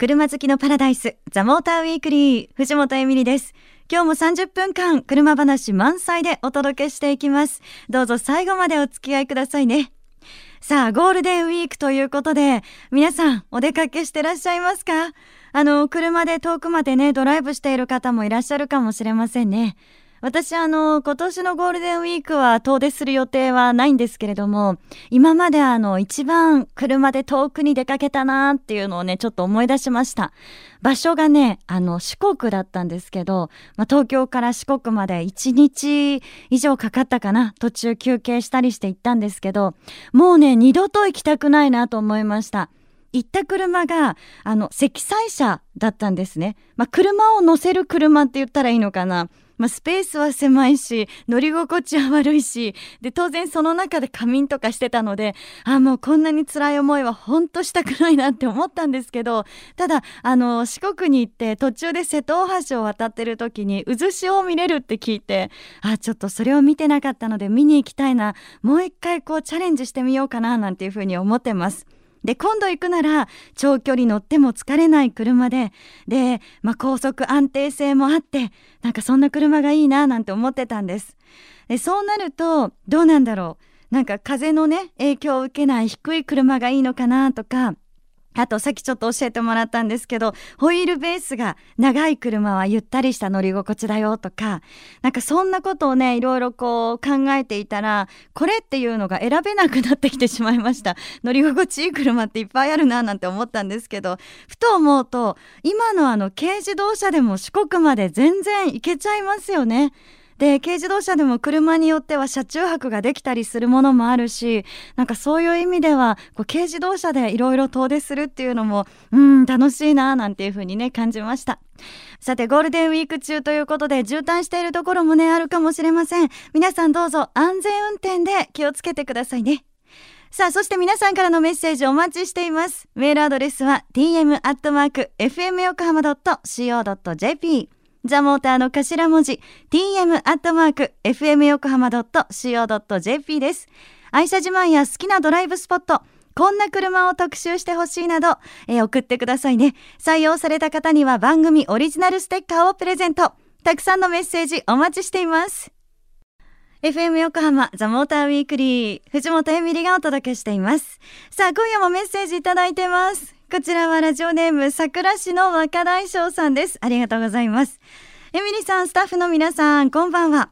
車好きのパラダイス、ザ・モーターウィークリー、藤本エミリです。今日も30分間、車話満載でお届けしていきます。どうぞ最後までお付き合いくださいね。さあ、ゴールデンウィークということで、皆さん、お出かけしてらっしゃいますか？あの、車で遠くまでね、ドライブしている方もいらっしゃるかもしれませんね。私あの、今年のゴールデンウィークは遠出する予定はないんですけれども、今まであの、一番車で遠くに出かけたなっていうのをね、ちょっと思い出しました。場所がね、あの、四国だったんですけど、まあ、東京から四国まで1日以上かかったかな。途中休憩したりして行ったんですけど、もうね、二度と行きたくないなと思いました。行った車が、あの、積載車だったんですね。まあ、車を乗せる車って言ったらいいのかな。まあ、スペースは狭いし、乗り心地は悪いし、で、当然その中で仮眠とかしてたので、あ、もうこんなに辛い思いは本当したくないなって思ったんですけど、ただ、あの、四国に行って途中で瀬戸大橋を渡ってる時に渦潮を見れるって聞いて、あ、ちょっとそれを見てなかったので見に行きたいな、もう一回こうチャレンジしてみようかな、なんていうふうに思ってます。で、今度行くなら、長距離乗っても疲れない車で、で、まあ、高速安定性もあって、なんかそんな車がいいな、なんて思ってたんです。で、そうなると、どうなんだろう。なんか風のね、影響を受けない低い車がいいのかな、とか、あとさっきちょっと教えてもらったんですけど、ホイールベースが長い車はゆったりした乗り心地だよとか、なんかそんなことをね、いろいろこう考えていたら、これっていうのが選べなくなってきてしまいました。乗り心地いい車っていっぱいあるななんて思ったんですけど、ふと思うと、今のあの軽自動車でも四国まで全然行けちゃいますよね。で、軽自動車でも車によっては車中泊ができたりするものもあるし、なんかそういう意味では、こう軽自動車でいろいろ遠出するっていうのも、うん、楽しいな、なんていうふうにね、感じました。さて、ゴールデンウィーク中ということで、渋滞しているところもね、あるかもしれません。皆さんどうぞ安全運転で気をつけてくださいね。さあ、そして皆さんからのメッセージお待ちしています。メールアドレスは tm.fmyokohama.co.jp ザモーターの頭文字 tm アットマーク fm 横浜 .co.jp です。愛車自慢や好きなドライブスポット、こんな車を特集してほしいなど、えー、送ってくださいね。採用された方には番組オリジナルステッカーをプレゼント。たくさんのメッセージお待ちしています。FM 横浜ザ・モーターウィークリー藤本エミリがお届けしています。さあ、今夜もメッセージいただいてます。こちらはラジオネーム桜市の若大将さんです。ありがとうございます。エミリさん、スタッフの皆さん、こんばんは。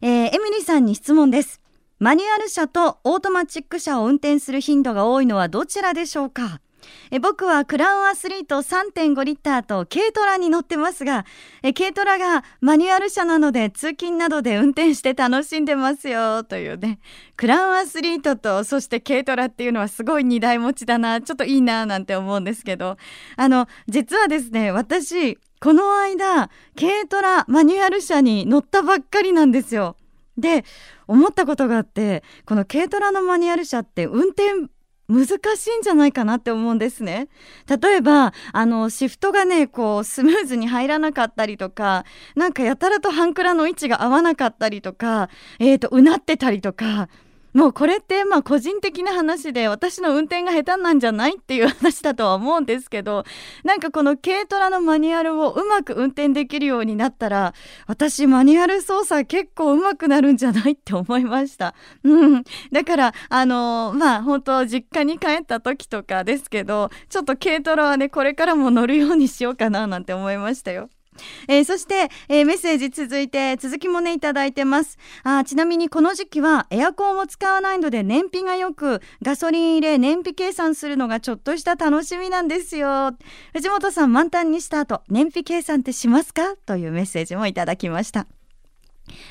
えー、エミリさんに質問です。マニュアル車とオートマチック車を運転する頻度が多いのはどちらでしょうか？え僕はクラウンアスリート3.5リッターと軽トラに乗ってますがえ軽トラがマニュアル車なので通勤などで運転して楽しんでますよというねクラウンアスリートとそして軽トラっていうのはすごい荷台持ちだなちょっといいななんて思うんですけどあの実はですね私この間軽トラマニュアル車に乗ったばっかりなんですよ。で思ったことがあってこの軽トラのマニュアル車って運転難しいんじゃないかなって思うんですね。例えば、あの、シフトがね、こう、スムーズに入らなかったりとか、なんかやたらと半クラの位置が合わなかったりとか、えっ、ー、と、うなってたりとか、もうこれってまあ個人的な話で私の運転が下手なんじゃないっていう話だとは思うんですけどなんかこの軽トラのマニュアルをうまく運転できるようになったら私マニュアル操作結構うまくなるんじゃないって思いました。うん、だからあのー、まあ本当実家に帰った時とかですけどちょっと軽トラはねこれからも乗るようにしようかななんて思いましたよ。えー、そして、えー、メッセージ続いて続きもねいただいてます。あちなみにこの時期はエアコンを使わないので燃費がよくガソリン入れ燃費計算するのがちょっとした楽しみなんですよ。藤本さん満タンにした後燃費計算ってしますか？というメッセージもいただきました。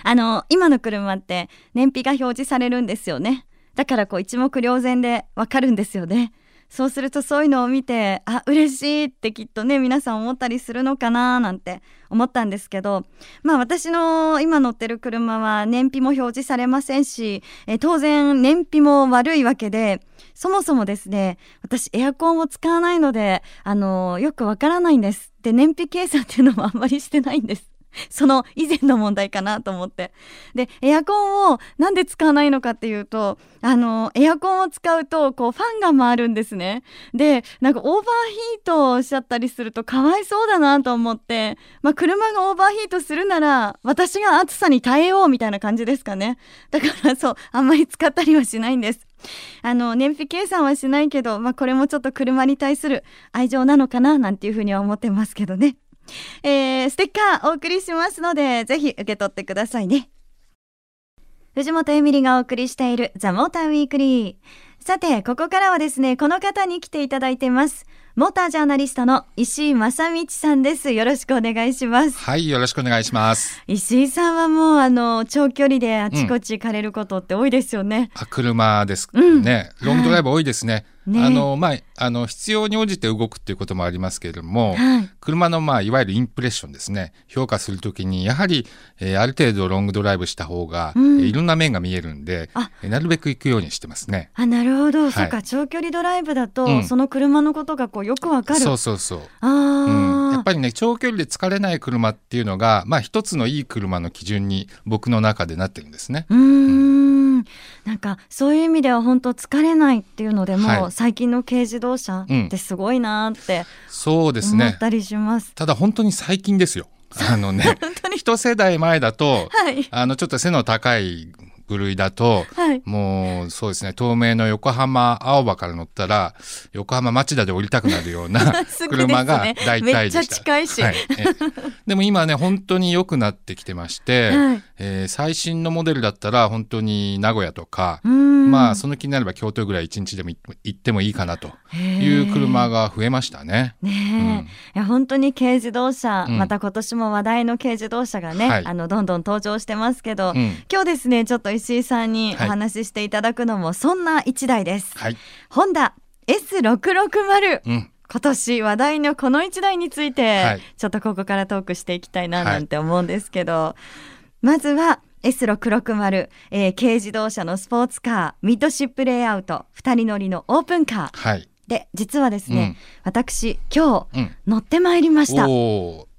あの今の車って燃費が表示されるんですよね。だからこう一目瞭然でわかるんですよね。そうするとそういうのを見てあ嬉しいってきっとね皆さん思ったりするのかななんて思ったんですけどまあ私の今乗ってる車は燃費も表示されませんしえ当然燃費も悪いわけでそもそもですね私エアコンを使わないのであのよくわからないんです。で燃費計算っていうのもあんまりしてないんです。その以前の問題かなと思って。でエアコンをなんで使わないのかっていうとあのエアコンを使うとこうファンが回るんですね。でなんかオーバーヒートしちゃったりするとかわいそうだなと思ってまあ車がオーバーヒートするなら私が暑さに耐えようみたいな感じですかね。だからそうあんまり使ったりはしないんです。あの燃費計算はしないけど、まあ、これもちょっと車に対する愛情なのかななんていうふうには思ってますけどね。えー、ステッカーお送りしますので、ぜひ受け取ってくださいね。藤本エミリがお送りしているザ・モーターウィークリー。さて、ここからはですね、この方に来ていただいてます。モータージャーナリストの石井正道さんです。よろしくお願いします。はい、よろしくお願いします。石井さんはもうあの長距離であちこち行かれることって多いですよね。うん、あ、車ですね、うん、ロングドライブ多いですね。はいね、あのまああの必要に応じて動くっていうこともありますけれども、はい、車のまあいわゆるインプレッションですね。評価するときにやはり、えー、ある程度ロングドライブした方が、うん、いろんな面が見えるんで、えなるべく行くようにしてますね。あなるほど、はい、そうか。長距離ドライブだと、うん、その車のことがこうよくわかる。そうそうそう。あうん、やっぱりね長距離で疲れない車っていうのがまあ一つのいい車の基準に僕の中でなってるんですね。うん。なんかそういう意味では本当疲れないっていうのでも、はい、最近の軽自動車ってすごいなってそうですね思ったりします。ただ本当に最近ですよ。あのね、一世代前だと、はい、あのちょっと背の高い部類だと、はい、もうそうですね東名の横浜青葉から乗ったら横浜町田で降りたくなるような 車が大体でした。近いし、はい、でも今ね本当に良くなってきてまして、はい、えー、最新のモデルだったら本当に名古屋とかまあその気になれば京都ぐらい一日でも行ってもいいかなという車が増えましたね。ね、うん、いや本当に軽自動車、うん、また今年も話題の軽自動車がね、はい、あのどんどん登場してますけど、うん、今日ですねちょっと石井さんにお話ししていただくのもそんな一台です。はい、ホンダ S660、うん。今年話題のこの一台について、はい、ちょっとここからトークしていきたいななんて思うんですけど、はい、まずは S660、えー、軽自動車のスポーツカーミッドシップレイアウト。2人乗りのオープンカー、はい、で実はですね、うん、私今日、乗ってまいりました。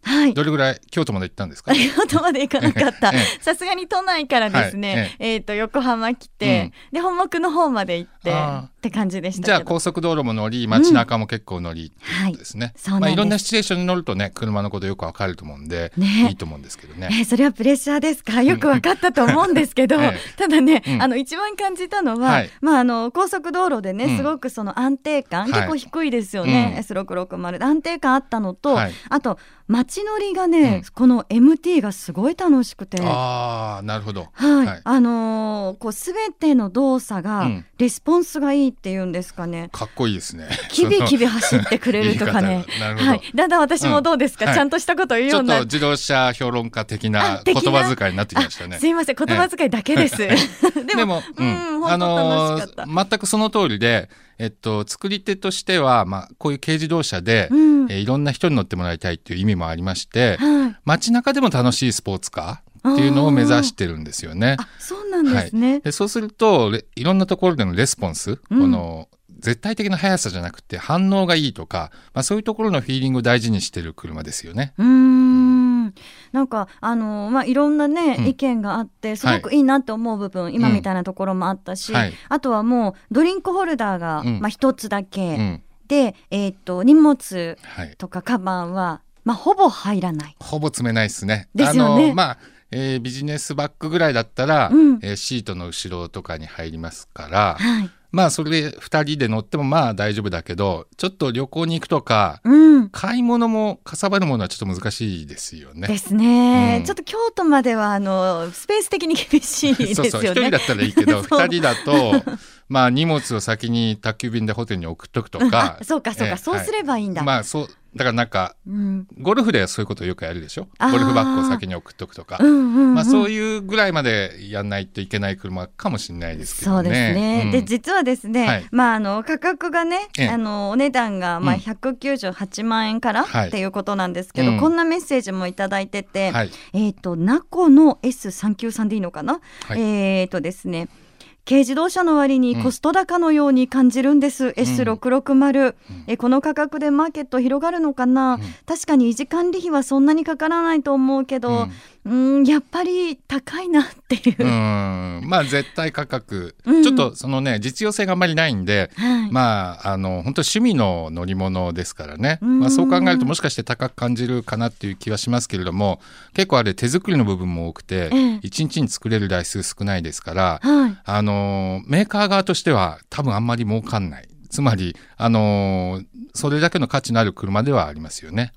はい。どれぐらい京都まで行ったんですか？京都まで行かなかった。さすがに都内からですね、はい、えっ、ー、と横浜来て、うん、で本木の方まで行ってって感じでしたじゃあ高速道路も乗り、街中も結構乗りってことですね。うん、はい、まあいろんなシチュエーションに乗るとね、車のことよくわかると思うんで、ね、いいと思うんですけどね。えー、それはプレッシャーですか？よくわかったと思うんですけど、えただね、うん、あの一番感じたのは、はい、まああの高速道路でね、すごくその安定感、結構低いですよね。S660 安定感あったのと、あと街乗りがね、この MT がすごい楽しくて。ああなるほど。はい、はい、あのー、こうすべての動作がレスポンスがいいっていうんですかね、かっこいいですね。キビキビ走ってくれるとかね。はい、だんだん私もどうですか、うん。はい、ちゃんとしたことを言うようになっ自動車評論家的な言葉遣いになってきましたね。すいません。言葉遣いだけです、でもでも、うん、うん、あのー、全くその通りでえっと、作り手としては、まあ、こういう軽自動車で、うん、えー、いろんな人に乗ってもらいたいっていう意味もありまして、はい、街中でも楽しいスポーツカー。っていうのを目指してるんですよね。そうなんですね、はい、でそうするといろんなところでのレスポンス、うん、この絶対的な速さじゃなくて反応がいいとか、まあ、そういうところのフィーリングを大事にしてる車ですよね。うん。なんかあのまあいろんなね、うん、意見があってすごくいいなって思う部分、はい、今みたいなところもあったし、うん。はい、あとはもうドリンクホルダーが、うん、まあ一つだけ、でえっ、と荷物とかカバンは、まあほぼ入らない。ほぼ詰めないですね。ですよね。まあえー、ビジネスバッグぐらいだったら、うん、えー、シートの後ろとかに入りますから、はい、まあそれで2人で乗ってもまあ大丈夫だけどちょっと旅行に行くとか、うん、買い物もかさばるものはちょっと難しいですよね。ですね、うん、ちょっと京都まではあのスペース的に厳しいですよね。そうそう1人だったらいいけど 2人だとまあ荷物を先に宅急便でホテルに送っとくとか。そうかそうか、そうすればいいんだ。まあそうだからなんか、うん、ゴルフではそういうことをよくやるでしょ？ゴルフバッグを先に送っとくとか、うんうんうん、まあ、そういうぐらいまでやんないといけない車かもしれないですけどね。そうですね、うん、で実はですね、はい、まあ、あの価格がねあのお値段がまあ198万円から、っていうことなんですけど、こんなメッセージも頂いてて、はい、えっ、ー、とナコの S393 でいいのかな、はい、えっ、ー、とですね軽自動車の割にコスト高のように感じるんです、うん、S660、うん、えこの価格でマーケット広がるのかな、うん、確かに維持管理費はそんなにかからないと思うけど、うんやっぱり高いなっていう。うん。まあ絶対価格、ちょっとそのね実用性があんまりないんで、はい、まああの本当趣味の乗り物ですからね、まあ、そう考えるともしかして高く感じるかなっていう気はしますけれども結構あれ手作りの部分も多くて、ええ、1日に作れる台数少ないですから、はい、あのメーカー側としては多分あんまり儲かんない。つまりあのそれだけの価値のある車ではありますよね。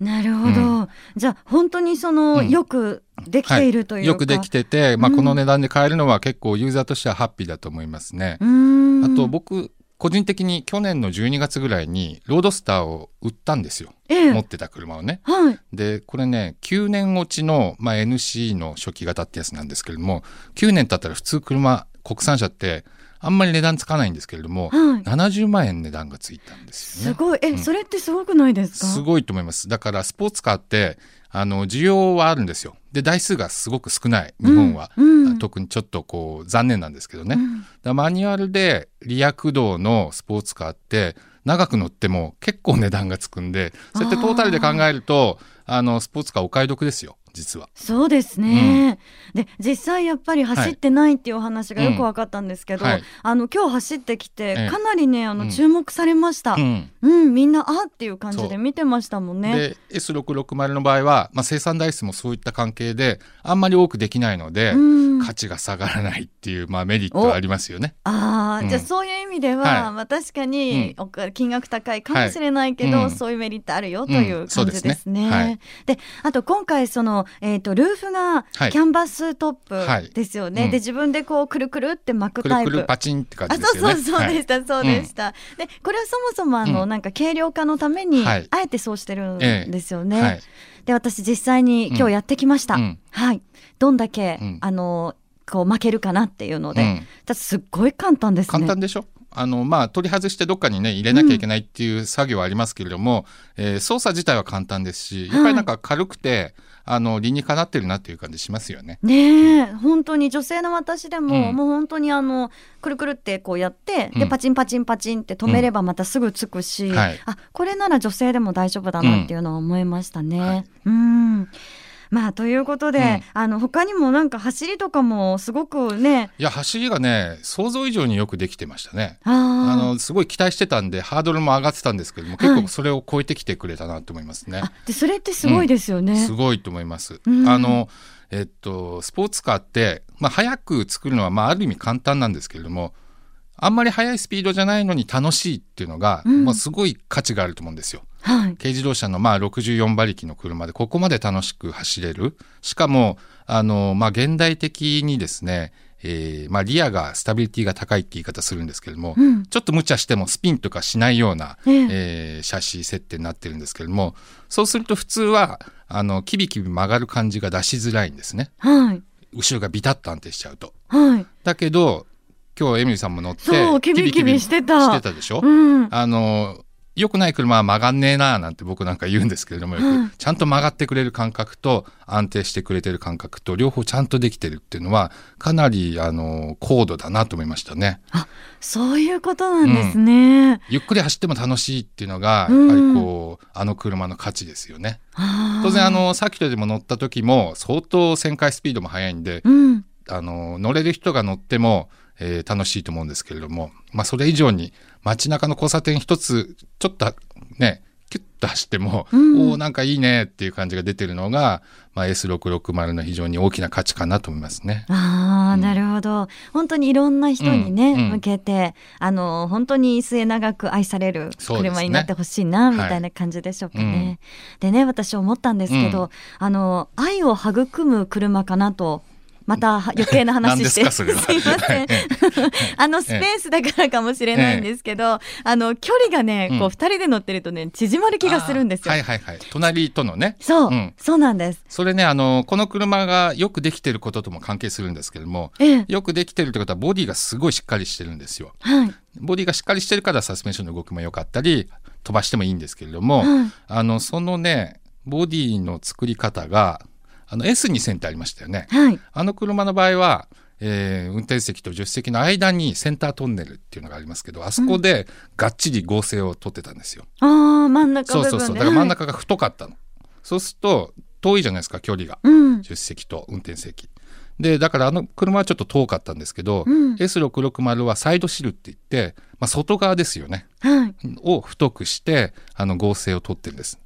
なるほど、うん、じゃあ本当にその、うん、よくできているという、はい、よくできてて、まあ、この値段で買えるのは結構ユーザーとしてはハッピーだと思いますね。あと僕個人的に去年の12月ぐらいにロードスターを売ったんですよ、ええ、持ってた車をね。はい、でこれね9年落ちの、まあ、NC の初期型ってやつなんですけれども9年経ったら普通車国産車ってあんまり値段つかないんですけれども、はい、70万円値段がついたんですよね。すごい。え、うん、それってすごくないですか？すごいと思います。だからスポーツカーってあの需要はあるんですよ。で台数がすごく少ない日本は、うんうん、特にちょっとこう残念なんですけどね、うん、マニュアルでリア駆動のスポーツカーって長く乗っても結構値段がつくんでそうやってトータルで考えるとあのスポーツカーお買い得ですよ実は。そうですね、うん、で実際やっぱり走ってないっていうお話がよく分かったんですけど、はい、あの今日走ってきてかなりねあの注目されました、うん、うん、みんなあっていう感じで見てましたもんね。で S660 の場合は、まあ、生産台数もそういった関係であんまり多くできないので、うん、価値が下がらないっていう、まあ、メリットはありますよね。あ、じゃあそういう意味では、はい、まあ、確かに、金額高いかもしれないけど、はい、そういうメリットあるよという感じですね。で、あと今回その、えーと、ルーフがキャンバストップですよね。で自分でこうくるくるって巻くタイプ。くるくるパチンって感じですよね。あそうそうそうでした、そうでした。でこれはそもそもあの、なんか軽量化のために、あえてそうしてるんですよね。で私実際に今日やってきました。はい。どんだけ、あのこう負けるかなっていうので、うん、すっごい簡単ですね。簡単でしょ？あのまあ、取り外してどっかにね入れなきゃいけないっていう作業はありますけれども、うん、えー、操作自体は簡単ですしやっぱりなんか軽くて、はい、あの理にかなってるなっていう感じしますよね。ねえ、本当に女性の私でも、うん、もう本当にあのくるくるってこうやって、でパチンパチンパチンって止めればまたすぐつくし、はい、あこれなら女性でも大丈夫だなっていうのは思いましたね。はい、うんまあということで、うん、あの他にもなんか走りとかもすごくね。いや走りがね想像以上によくできてましたね。あのすごい期待してたんでハードルも上がってたんですけども、結構それを超えてきてくれたなと思いますね。でそれってすごいですよね、うん、すごいと思います。うん、あのえっとスポーツカーって、まあ、早く作るのは、まあ、ある意味簡単なんですけれどもあんまり速いスピードじゃないのに楽しいっていうのが、うん、まあ、すごい価値があると思うんですよ。はい、軽自動車のまあ64馬力の車でここまで楽しく走れる。しかもあの、まあ、現代的にですねえーまあ、リアがスタビリティが高いって言い方するんですけれども、うん、ちょっと無茶してもスピンとかしないような、ええ。ー、シャシー設定になってるんですけれどもそうすると普通はあのキビキビ曲がる感じが出しづらいんですね、はい、後ろがビタッと安定しちゃうと。はい、だけど今日エミリーさんも乗ってキビキビしてた。してたでしょ、うん、あの良くない車は曲がんねえななんて僕なんか言うんですけれども、うん、ちゃんと曲がってくれる感覚と安定してくれてる感覚と両方ちゃんとできてるっていうのはかなりあの高度だなと思いましたね。あそういうことなんですね、うん、ゆっくり走っても楽しいっていうのがやっぱりこう、あの車の価値ですよね。当然あのサーキットでも乗った時も相当旋回スピードも速いんで、あの乗れる人が乗ってもえー、楽しいと思うんですけれども、まあ、それ以上に街中の交差点一つちょっとねキュッと走っても、うん、おなんかいいねっていう感じが出てるのが、まあ、S660 の非常に大きな価値かなと思いますね。ああ、うん、なるほど。本当にいろんな人にね、うん、向けてあの本当に末永く愛される車になってほしいな、ね、みたいな感じでしょうかね。はい、でね私思ったんですけど、あの愛を育む車かなとまた余計な話してすいません あのスペースだからかもしれないんですけど、あの距離がねこう二人で乗ってるとね縮まる気がするんですよ。はいはいはい。隣とのね。そう、うん、そうなんです。それねあのこの車がよくできてることとも関係するんですけども、ええ、よくできてるってことはボディがすごいしっかりしてるんですよ。はい。ボディがしっかりしてるからサスペンションの動きも良かったり飛ばしてもいいんですけれども、はい、あのそのねボディの作り方があの S2000 ってありましたよね。はい、あの車の場合はえー、運転席と助手席の間にセンタートンネルっていうのがありますけどあそこでがっちり合成を取ってたんですよ。うん、あ真ん中そうそうそうだから真ん中が太かったの。はい、そうすると遠いじゃないですか距離が、うん、助手席と運転席。でだからあの車はちょっと遠かったんですけど、うん、S660 はサイドシルって言って、まあ、外側ですよね、はい、を太くしてあの合成を取ってるんです。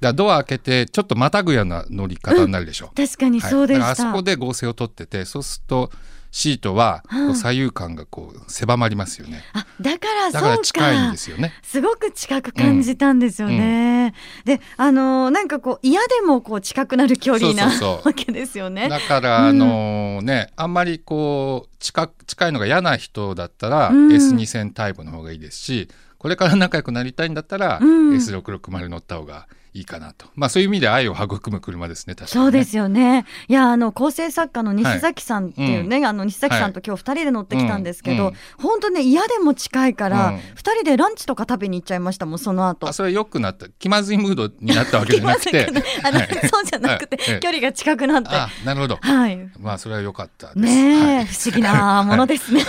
だドア開けてちょっとまたぐような乗り方になるでしょう、うん、確かにそうでした、はい、あそこで合成を取っててそうするとシートは左右感がこう狭まりますよね。あだからだから近いんですよね。すごく近く感じたんですよね。うんうん、であのなんかこう嫌でもこう近くなる距離な わけですよね。だからあのね、あんまりこう近近いのが嫌な人だったら、S2 線タイプの方がいいですし。これから仲良くなりたいんだったら、うん、S660 乗った方がいいかなと。まあそういう意味で愛を育む車ですね。確かに、ね、そうですよね。いやあの構成作家の西崎さんっていうね、はい、あの西崎さんと今日二人で乗ってきたんですけど、はい、本当ね嫌でも近いから二、人でランチとか食べに行っちゃいましたもんその後。あそれ良くなった気まずいムードになったわけじゃなくて、あの、はい、そうじゃなくて、距離が近くなって。あなるほど。はい。まあそれは良かったね、不思議なものですね。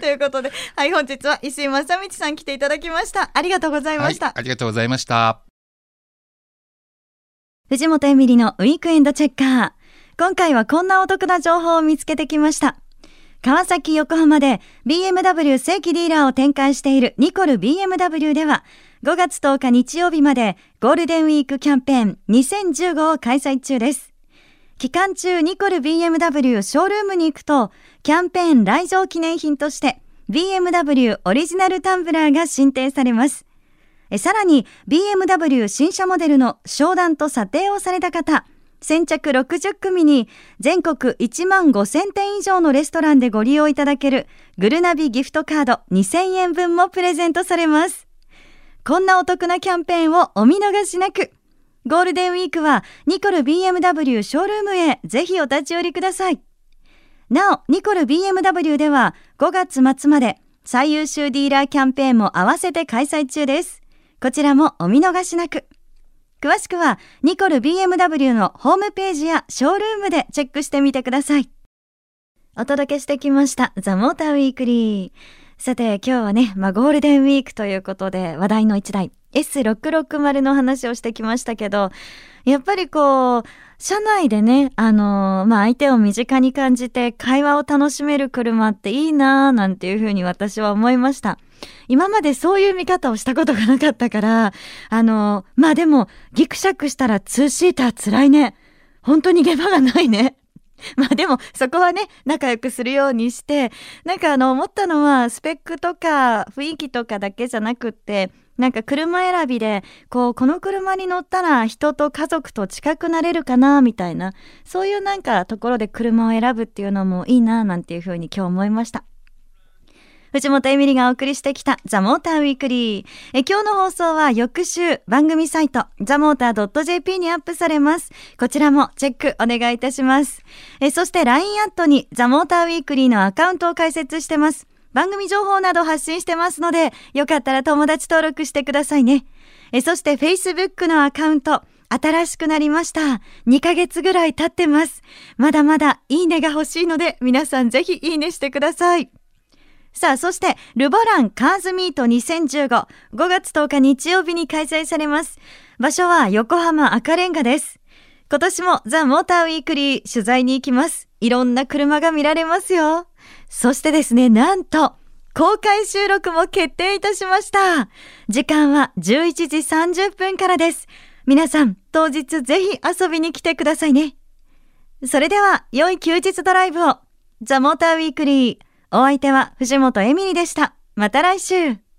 ということで、はい本日は石井正道さん来ていただきました。ありがとうございました。ありがとうございました。藤本エミリのウィークエンドチェッカー。今回はこんなお得な情報を見つけてきました。川崎、横浜で BMW 正規ディーラーを展開しているニコル BMW では、5月10日日曜日までゴールデンウィークキャンペーン2015を開催中です。期間中ニコル BMW ショールームに行くと、キャンペーン来場記念品として BMW オリジナルタンブラーが進呈されます。さらに BMW 新車モデルの商談と査定をされた方、先着60組に全国1万5000店以上のレストランでご利用いただけるグルナビギフトカード2000円分もプレゼントされます。こんなお得なキャンペーンをお見逃しなく。ゴールデンウィークはニコル BMW ショールームへぜひお立ち寄りください。なお、ニコル BMW では5月末まで最優秀ディーラーキャンペーンも合わせて開催中です。こちらもお見逃しなく。詳しくは、ニコル BMW のホームページやショールームでチェックしてみてください。お届けしてきました、ザ・モーターウィークリー。さて、今日はね、まあ、ゴールデンウィークということで、話題の一台、S660 の話をしてきましたけど、やっぱりこう、車内でね、あのー、まあ、相手を身近に感じて会話を楽しめる車っていいなぁ、なんていうふうに私は思いました。今までそういう見方をしたことがなかったから、あの、まあでも、ギクシャクしたらツーシーター辛いね。本当に現場がないね。まあでもそこはね仲良くするようにしてなんかあの思ったのはスペックとか雰囲気とかだけじゃなくってなんか車選びでこうこの車に乗ったら人と家族と近くなれるかなみたいなそういうなんかところで車を選ぶっていうのもいいななんていうふうに今日思いました。藤本エミリがお送りしてきたザ・モーターウィークリー。え今日の放送は翌週番組サイトザ・モーター .jp にアップされます。こちらもチェックお願いいたします。えそして LINE アットにザ・モーターウィークリーのアカウントを開設してます。番組情報など発信してますので、よかったら友達登録してくださいね。えそして Facebook のアカウント、新しくなりました。2ヶ月ぐらい経ってます。まだまだいいねが欲しいので、皆さんぜひいいねしてください。さあ、そして、ルボランカーズミート2015、5月10日日曜日に開催されます。場所は横浜赤レンガです。今年もザ・モーターウィークリー取材に行きます。いろんな車が見られますよ。そしてですね、なんと、公開収録も決定いたしました。時間は11時30分からです。皆さん、当日ぜひ遊びに来てくださいね。それでは、良い休日ドライブを。ザ・モーターウィークリー。お相手は藤本エミリでした。また来週。